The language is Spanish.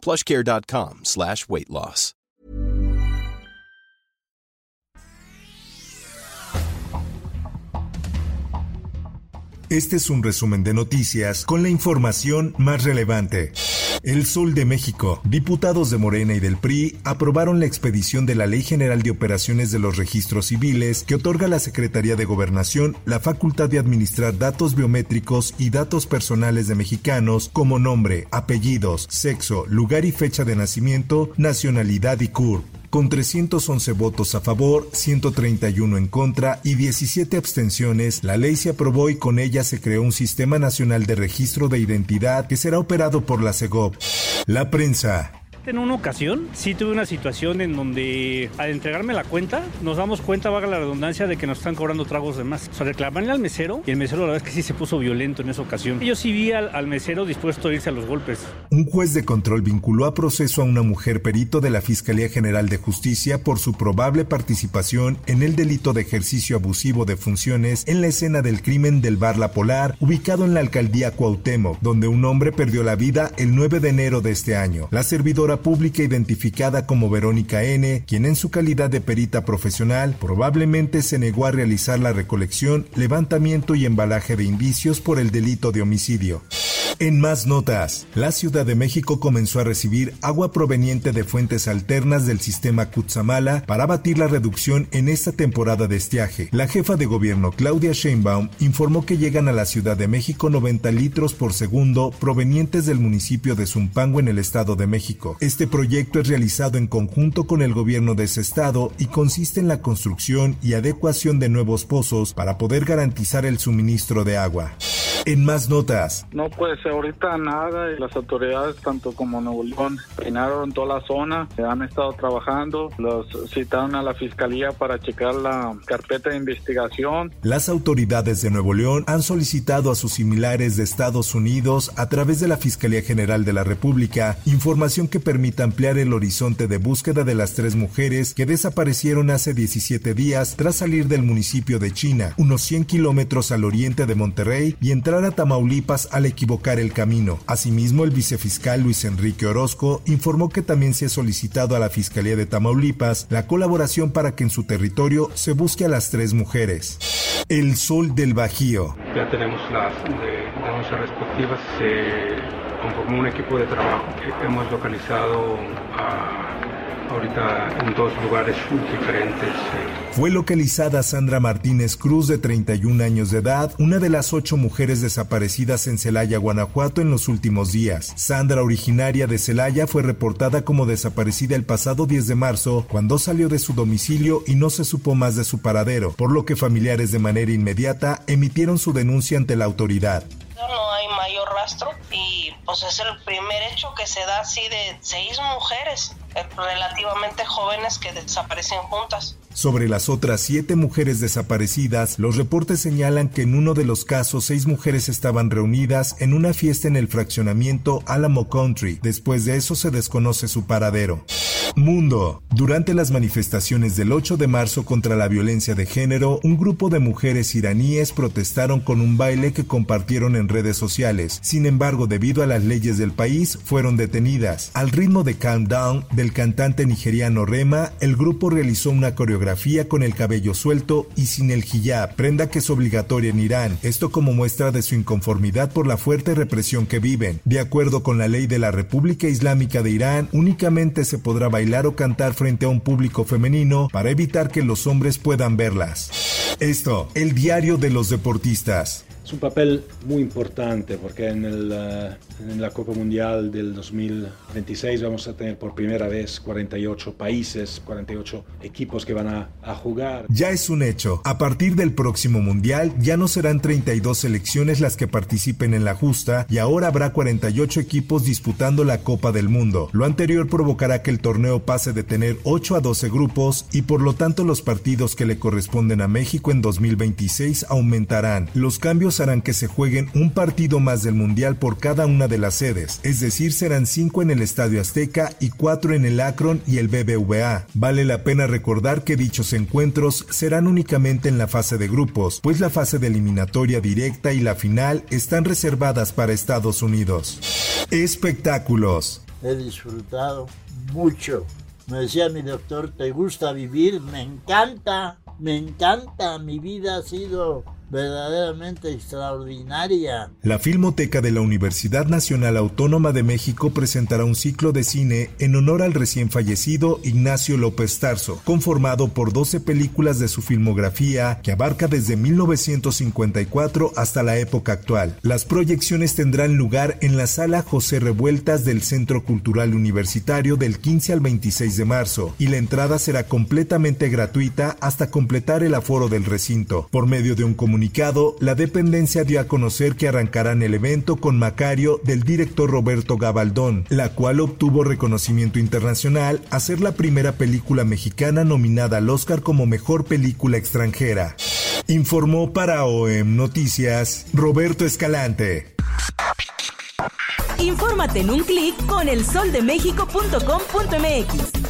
plushcare.com slash weight loss. Este es un resumen de noticias con la información más relevante. El Sol de México. Diputados de Morena y del PRI aprobaron la expedición de la Ley General de Operaciones de los Registros Civiles que otorga a la Secretaría de Gobernación la facultad de administrar datos biométricos y datos personales de mexicanos como nombre, apellidos, sexo, lugar y fecha de nacimiento, nacionalidad y CURP con 311 votos a favor, 131 en contra y 17 abstenciones, la ley se aprobó y con ella se creó un sistema nacional de registro de identidad que será operado por la CEGOP. La prensa. En una ocasión sí tuve una situación en donde al entregarme la cuenta nos damos cuenta, vaga la redundancia, de que nos están cobrando tragos de más. O sea, reclamarle al mesero y el mesero la verdad es que sí se puso violento en esa ocasión. Y yo sí vi al, al mesero dispuesto a irse a los golpes. Un juez de control vinculó a proceso a una mujer perito de la Fiscalía General de Justicia por su probable participación en el delito de ejercicio abusivo de funciones en la escena del crimen del Bar La Polar, ubicado en la alcaldía Cuauhtémoc, donde un hombre perdió la vida el 9 de enero de este año. La servidora pública identificada como Verónica N., quien en su calidad de perita profesional probablemente se negó a realizar la recolección, levantamiento y embalaje de indicios por el delito de homicidio. En más notas, la Ciudad de México comenzó a recibir agua proveniente de fuentes alternas del sistema Cutzamala para abatir la reducción en esta temporada de estiaje. La jefa de gobierno Claudia Sheinbaum informó que llegan a la Ciudad de México 90 litros por segundo provenientes del municipio de Zumpango en el Estado de México. Este proyecto es realizado en conjunto con el gobierno de ese estado y consiste en la construcción y adecuación de nuevos pozos para poder garantizar el suministro de agua. En más notas. No, pues ahorita nada. Las autoridades, tanto como Nuevo León, peinaron toda la zona, han estado trabajando, los citaron a la fiscalía para checar la carpeta de investigación. Las autoridades de Nuevo León han solicitado a sus similares de Estados Unidos, a través de la Fiscalía General de la República, información que permita ampliar el horizonte de búsqueda de las tres mujeres que desaparecieron hace 17 días tras salir del municipio de China, unos 100 kilómetros al oriente de Monterrey, y entrar a Tamaulipas al equivocar el camino. Asimismo, el vicefiscal Luis Enrique Orozco informó que también se ha solicitado a la Fiscalía de Tamaulipas la colaboración para que en su territorio se busque a las tres mujeres. El Sol del Bajío. Ya tenemos las denuncias respectivas. Se conformó un equipo de trabajo. Hemos localizado a ahorita en dos lugares diferentes. Fue localizada Sandra Martínez Cruz, de 31 años de edad, una de las ocho mujeres desaparecidas en Celaya, Guanajuato, en los últimos días. Sandra, originaria de Celaya, fue reportada como desaparecida el pasado 10 de marzo, cuando salió de su domicilio y no se supo más de su paradero, por lo que familiares de manera inmediata emitieron su denuncia ante la autoridad no hay mayor rastro y pues es el primer hecho que se da así de seis mujeres relativamente jóvenes que desaparecen juntas. Sobre las otras siete mujeres desaparecidas, los reportes señalan que en uno de los casos seis mujeres estaban reunidas en una fiesta en el fraccionamiento Alamo Country. Después de eso se desconoce su paradero. Mundo. Durante las manifestaciones del 8 de marzo contra la violencia de género, un grupo de mujeres iraníes protestaron con un baile que compartieron en redes sociales. Sin embargo, debido a las leyes del país, fueron detenidas. Al ritmo de Calm Down del cantante nigeriano Rema, el grupo realizó una coreografía con el cabello suelto y sin el hijab, prenda que es obligatoria en Irán. Esto como muestra de su inconformidad por la fuerte represión que viven. De acuerdo con la ley de la República Islámica de Irán, únicamente se podrá bailar o cantar frente a un público femenino para evitar que los hombres puedan verlas. Esto, el diario de los deportistas. Es un papel muy importante porque en, el, eh, en, la Copa Mundial del 2026 vamos a tener por primera vez 48 países, 48 equipos que van a, a jugar. Ya es un hecho. A partir del próximo Mundial ya no serán 32 selecciones las que participen en la justa y ahora habrá 48 equipos disputando la Copa del Mundo. Lo anterior provocará que el torneo pase de tener 8 a 12 grupos y por lo tanto los partidos que le corresponden a México en 2026 aumentarán. Los cambios harán que se jueguen un partido más del Mundial por cada una de las sedes, es decir, serán cinco en el Estadio Azteca y cuatro en el Akron y el BBVA. Vale la pena recordar que dichos encuentros serán únicamente en la fase de grupos, pues la fase de eliminatoria directa y la final están reservadas para Estados Unidos. Espectáculos. He disfrutado mucho. Me decía mi doctor, ¿te gusta vivir? Me encanta, me encanta. Mi vida ha sido verdaderamente extraordinaria. La Filmoteca de la Universidad Nacional Autónoma de México presentará un ciclo de cine en honor al recién fallecido Ignacio López Tarso, conformado por 12 películas de su filmografía que abarca desde 1954 hasta la época actual. Las proyecciones tendrán lugar en la sala José Revueltas del Centro Cultural Universitario del 15 al 26 de marzo y la entrada será completamente gratuita hasta completar el aforo del recinto. Por medio de un comunicado la dependencia dio a conocer que arrancarán el evento con Macario del director Roberto Gabaldón, la cual obtuvo reconocimiento internacional a ser la primera película mexicana nominada al Oscar como mejor película extranjera. Informó para OEM Noticias Roberto Escalante. Infórmate en un clic con elsoldemexico.com.mx.